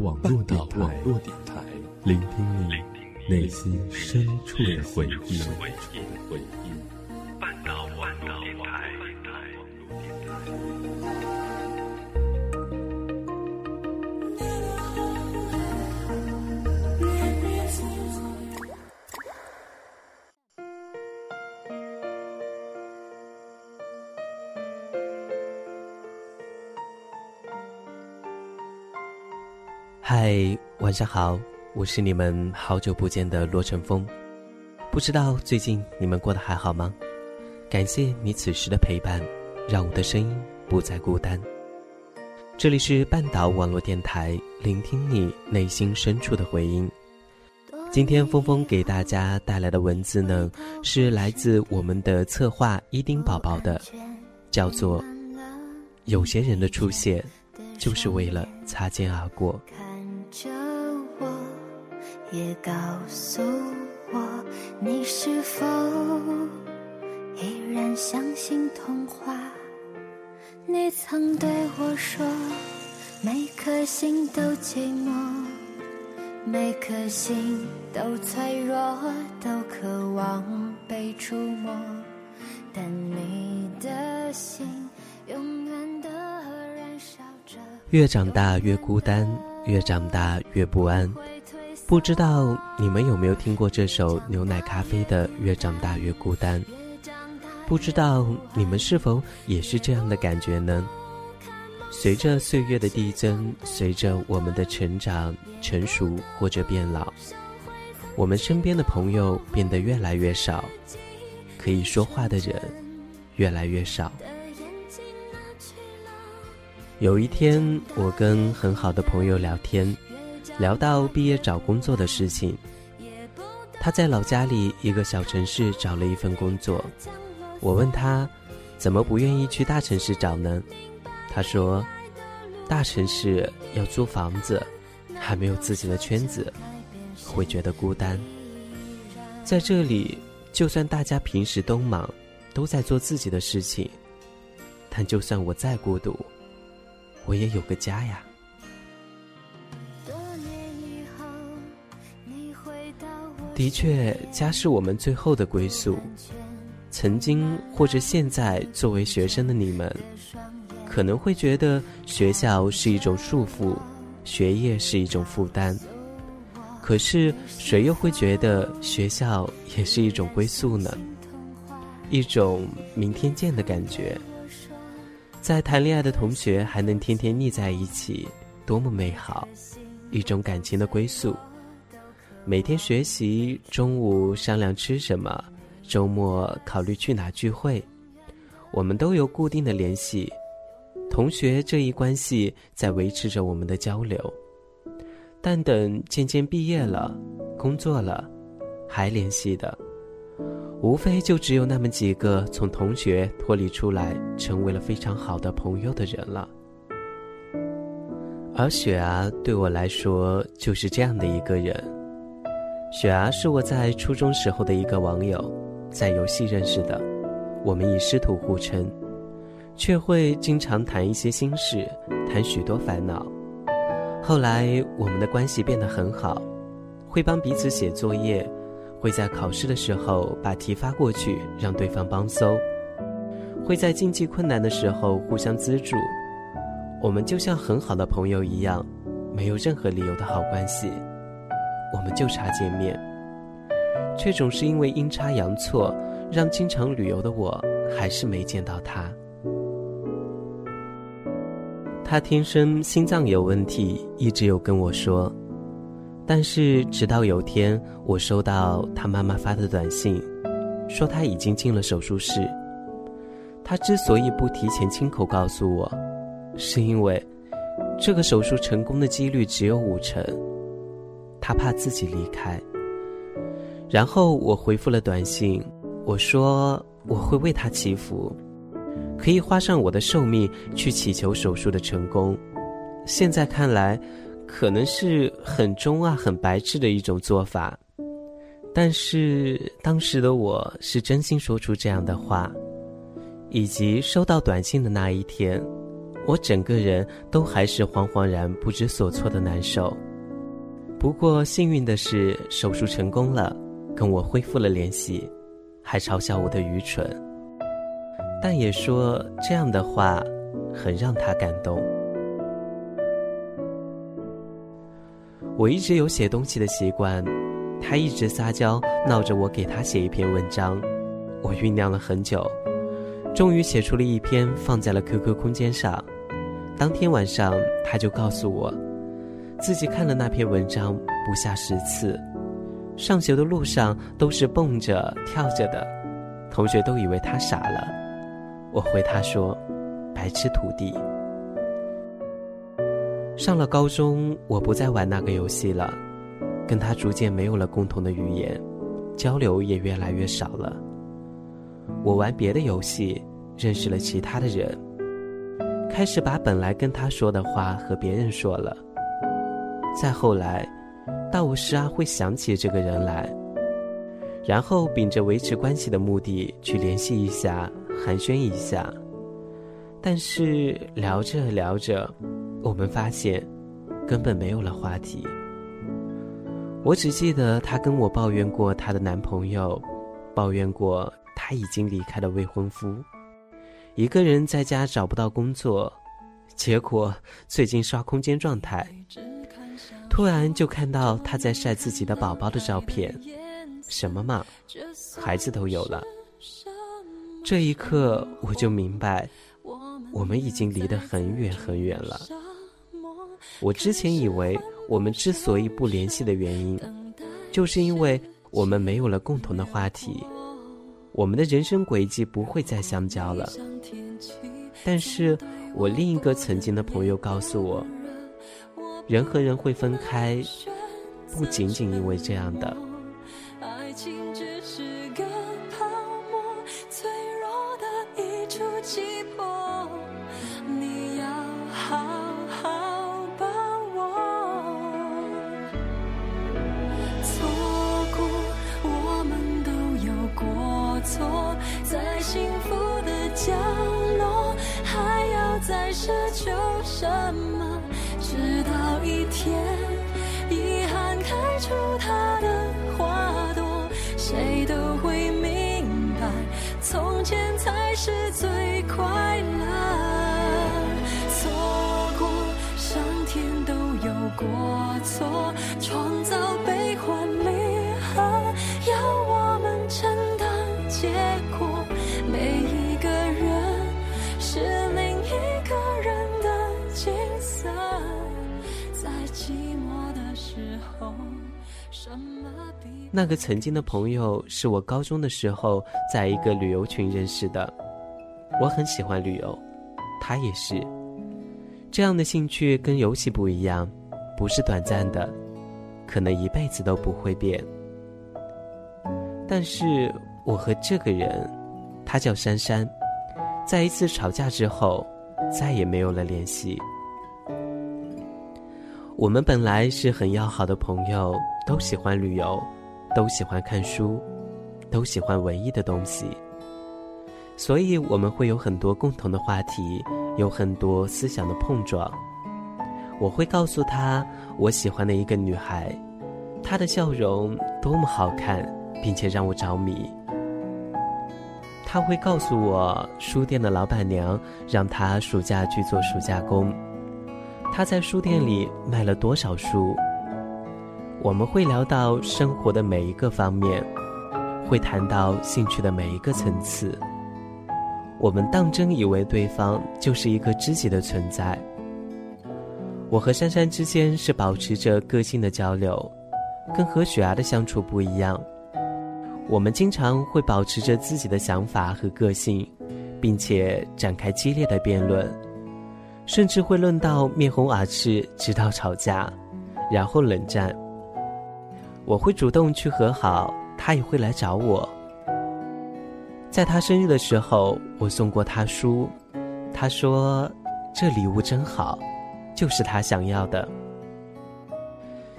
网络电台，聆听你内心深处的回忆。上好，我是你们好久不见的罗成风。不知道最近你们过得还好吗？感谢你此时的陪伴，让我的声音不再孤单。这里是半岛网络电台，聆听你内心深处的回音。今天峰峰给大家带来的文字呢，是来自我们的策划伊丁宝宝的，叫做《有些人的出现，就是为了擦肩而过》。也告诉我，你是否依然相信童话？你曾对我说，每颗心都寂寞，每颗心都脆弱，都渴望被触摸，但你的心永远的燃烧着。越长大越孤单。越长大越不安，不知道你们有没有听过这首牛奶咖啡的《越长大越孤单》？不知道你们是否也是这样的感觉呢？随着岁月的递增，随着我们的成长、成熟或者变老，我们身边的朋友变得越来越少，可以说话的人越来越少。有一天，我跟很好的朋友聊天，聊到毕业找工作的事情。他在老家里一个小城市找了一份工作，我问他，怎么不愿意去大城市找呢？他说，大城市要租房子，还没有自己的圈子，会觉得孤单。在这里，就算大家平时都忙，都在做自己的事情，但就算我再孤独。我也有个家呀。的确，家是我们最后的归宿。曾经或者现在，作为学生的你们，可能会觉得学校是一种束缚，学业是一种负担。可是，谁又会觉得学校也是一种归宿呢？一种明天见的感觉。在谈恋爱的同学还能天天腻在一起，多么美好！一种感情的归宿。每天学习，中午商量吃什么，周末考虑去哪聚会。我们都有固定的联系，同学这一关系在维持着我们的交流。但等渐渐毕业了，工作了，还联系的。无非就只有那么几个从同学脱离出来，成为了非常好的朋友的人了。而雪儿对我来说就是这样的一个人。雪儿是我在初中时候的一个网友，在游戏认识的，我们以师徒互称，却会经常谈一些心事，谈许多烦恼。后来我们的关系变得很好，会帮彼此写作业。会在考试的时候把题发过去，让对方帮搜；会在经济困难的时候互相资助。我们就像很好的朋友一样，没有任何理由的好关系。我们就差见面，却总是因为阴差阳错，让经常旅游的我还是没见到他。他天生心脏有问题，一直有跟我说。但是直到有天，我收到他妈妈发的短信，说他已经进了手术室。他之所以不提前亲口告诉我，是因为这个手术成功的几率只有五成，他怕自己离开。然后我回复了短信，我说我会为他祈福，可以花上我的寿命去祈求手术的成功。现在看来。可能是很中二、很白痴的一种做法，但是当时的我是真心说出这样的话，以及收到短信的那一天，我整个人都还是惶惶然不知所措的难受。不过幸运的是，手术成功了，跟我恢复了联系，还嘲笑我的愚蠢，但也说这样的话，很让他感动。我一直有写东西的习惯，他一直撒娇闹着我给他写一篇文章，我酝酿了很久，终于写出了一篇，放在了 QQ 空间上。当天晚上，他就告诉我，自己看了那篇文章不下十次，上学的路上都是蹦着跳着的，同学都以为他傻了。我回他说：“白痴徒弟。”上了高中，我不再玩那个游戏了，跟他逐渐没有了共同的语言，交流也越来越少了。我玩别的游戏，认识了其他的人，开始把本来跟他说的话和别人说了。再后来，到我时而会想起这个人来，然后秉着维持关系的目的去联系一下，寒暄一下。但是聊着聊着。我们发现，根本没有了话题。我只记得她跟我抱怨过她的男朋友，抱怨过她已经离开了未婚夫，一个人在家找不到工作，结果最近刷空间状态，突然就看到他在晒自己的宝宝的照片，什么嘛，孩子都有了。这一刻我就明白，我们已经离得很远很远了。我之前以为，我们之所以不联系的原因，就是因为我们没有了共同的话题，我们的人生轨迹不会再相交了。但是我另一个曾经的朋友告诉我，人和人会分开不仅仅因为这样的。爱情只是个泡沫脆弱的一触即破你要好好把握错过我们都有过错在幸福的角落还要再奢求什么？直到一天遗憾开出它的花朵谁都会明白从前才是最快乐错过上天都有过错创造悲欢离合要我们承担结果每一寂寞的时候那个曾经的朋友是我高中的时候在一个旅游群认识的，我很喜欢旅游，他也是。这样的兴趣跟游戏不一样，不是短暂的，可能一辈子都不会变。但是我和这个人，他叫珊珊，在一次吵架之后，再也没有了联系。我们本来是很要好的朋友，都喜欢旅游。都喜欢看书，都喜欢文艺的东西，所以我们会有很多共同的话题，有很多思想的碰撞。我会告诉他我喜欢的一个女孩，她的笑容多么好看，并且让我着迷。他会告诉我书店的老板娘让他暑假去做暑假工，他在书店里卖了多少书。我们会聊到生活的每一个方面，会谈到兴趣的每一个层次。我们当真以为对方就是一个知己的存在。我和珊珊之间是保持着个性的交流，跟和雪儿的相处不一样。我们经常会保持着自己的想法和个性，并且展开激烈的辩论，甚至会论到面红耳赤，直到吵架，然后冷战。我会主动去和好，他也会来找我。在他生日的时候，我送过他书，他说这礼物真好，就是他想要的。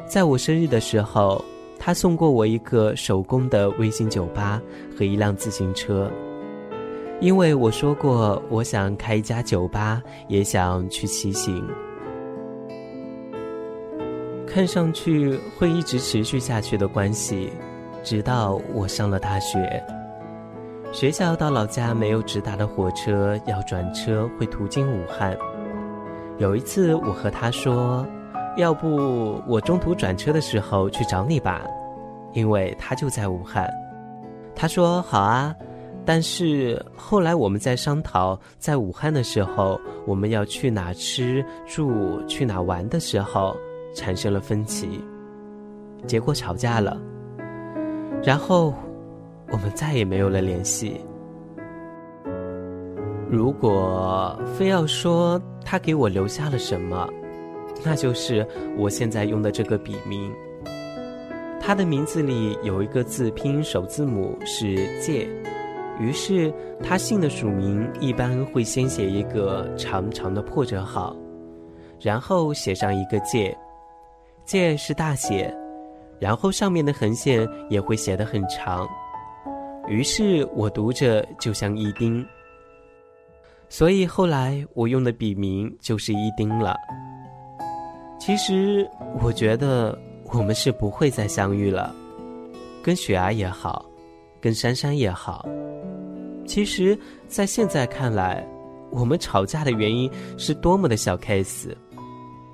在我生日的时候，他送过我一个手工的微型酒吧和一辆自行车。因为我说过，我想开一家酒吧，也想去骑行。看上去会一直持续下去的关系，直到我上了大学。学校到老家没有直达的火车，要转车会途经武汉。有一次，我和他说：“要不我中途转车的时候去找你吧，因为他就在武汉。”他说：“好啊。”但是后来我们在商讨，在武汉的时候我们要去哪吃住、去哪玩的时候，产生了分歧，结果吵架了。然后我们再也没有了联系。如果非要说他给我留下了什么，那就是我现在用的这个笔名。他的名字里有一个字拼音首字母是“借”。于是，他姓的署名一般会先写一个长长的破折号，然后写上一个“介”，“介”是大写，然后上面的横线也会写得很长。于是我读着就像一丁，所以后来我用的笔名就是一丁了。其实我觉得我们是不会再相遇了，跟雪儿也好，跟珊珊也好。其实，在现在看来，我们吵架的原因是多么的小 case，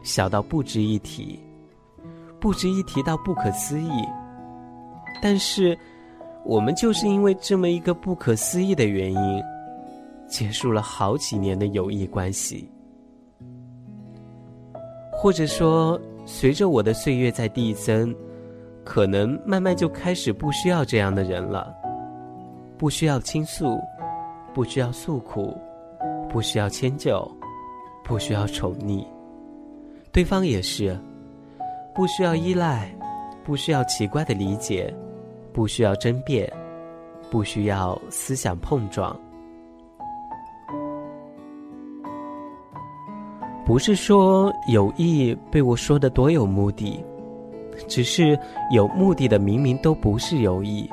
小到不值一提，不值一提到不可思议。但是，我们就是因为这么一个不可思议的原因，结束了好几年的友谊关系。或者说，随着我的岁月在递增，可能慢慢就开始不需要这样的人了。不需要倾诉，不需要诉苦，不需要迁就，不需要宠溺，对方也是，不需要依赖，不需要奇怪的理解，不需要争辩，不需要思想碰撞。不是说有意被我说的多有目的，只是有目的的明明都不是有意。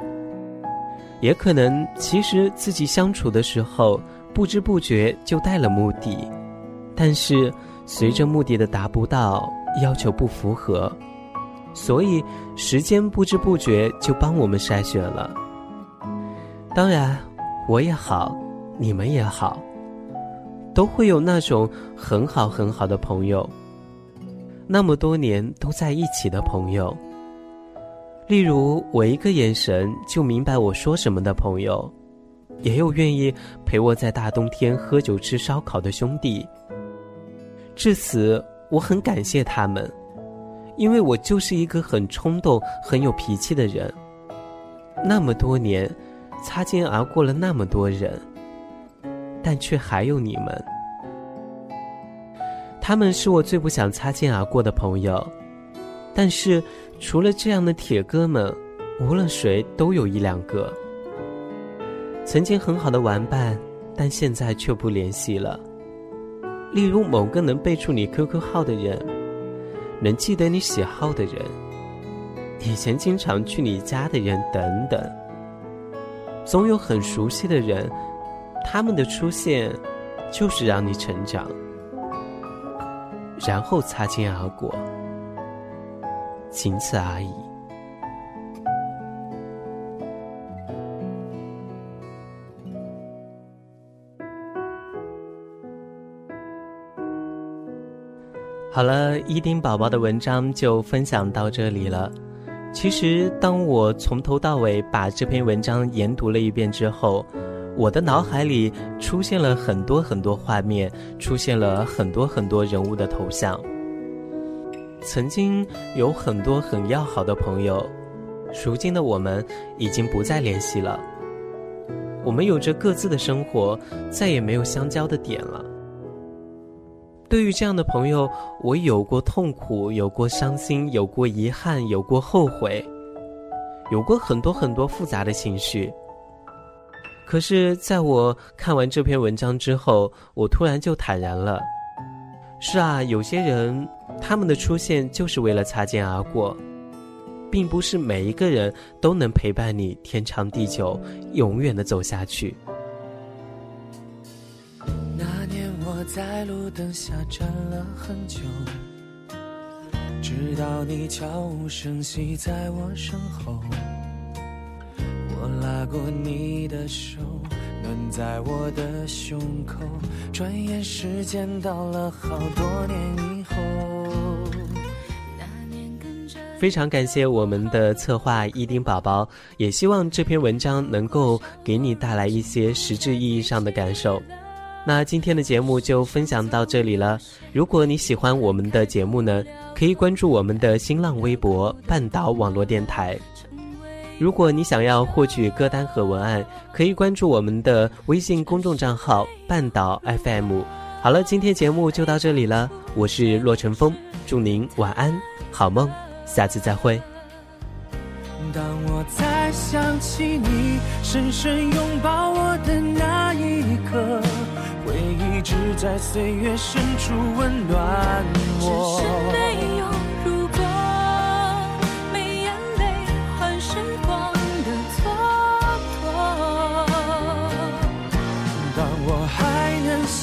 也可能，其实自己相处的时候，不知不觉就带了目的，但是随着目的的达不到，要求不符合，所以时间不知不觉就帮我们筛选了。当然，我也好，你们也好，都会有那种很好很好的朋友，那么多年都在一起的朋友。例如，我一个眼神就明白我说什么的朋友，也有愿意陪我在大冬天喝酒吃烧烤的兄弟。至此，我很感谢他们，因为我就是一个很冲动、很有脾气的人。那么多年，擦肩而过了那么多人，但却还有你们。他们是我最不想擦肩而过的朋友，但是。除了这样的铁哥们，无论谁都有一两个曾经很好的玩伴，但现在却不联系了。例如某个能背出你 QQ 号的人，能记得你喜好的人，以前经常去你家的人等等。总有很熟悉的人，他们的出现就是让你成长，然后擦肩而过。仅此而已。好了，伊丁宝宝的文章就分享到这里了。其实，当我从头到尾把这篇文章研读了一遍之后，我的脑海里出现了很多很多画面，出现了很多很多人物的头像。曾经有很多很要好的朋友，如今的我们已经不再联系了。我们有着各自的生活，再也没有相交的点了。对于这样的朋友，我有过痛苦，有过伤心，有过遗憾，有过后悔，有过很多很多复杂的情绪。可是，在我看完这篇文章之后，我突然就坦然了。是啊，有些人。他们的出现就是为了擦肩而过，并不是每一个人都能陪伴你天长地久、永远的走下去。那年我在路灯下站了很久，直到你悄无声息在我身后。拉过你的手，暖在我的胸口。转眼时间到了好多年以后。非常感谢我们的策划伊丁宝宝，也希望这篇文章能够给你带来一些实质意义上的感受。那今天的节目就分享到这里了。如果你喜欢我们的节目呢，可以关注我们的新浪微博“半岛网络电台”。如果你想要获取歌单和文案，可以关注我们的微信公众账号“半岛 FM”。好了，今天节目就到这里了，我是洛晨风，祝您晚安，好梦。下次再会。当我再想起你深深拥抱我的那一刻，回忆只在岁月深处温暖我。只是没有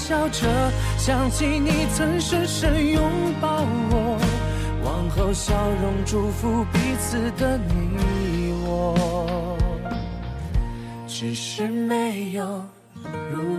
笑着想起你曾深深拥抱我。往后笑容祝福彼此的你我，只是没有如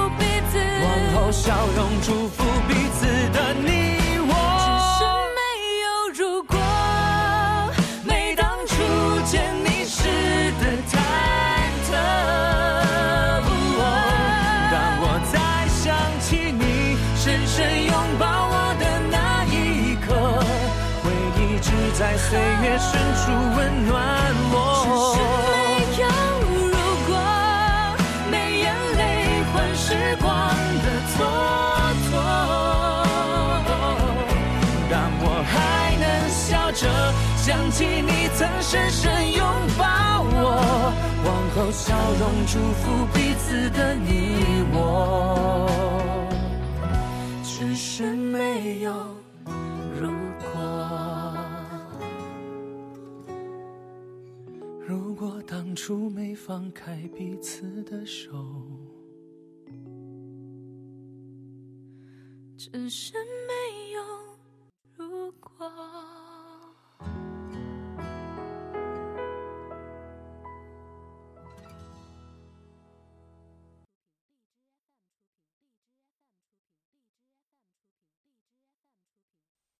往后笑容祝福彼此的你我只是没有如果每当初见你时的忐忑当我再想起你深深拥抱我的那一刻回忆只在岁月深处温暖。你曾深深拥抱我，往后笑容祝福彼此的你我。只是没有如果。如果。当初没放开彼此的手，只是没有如果。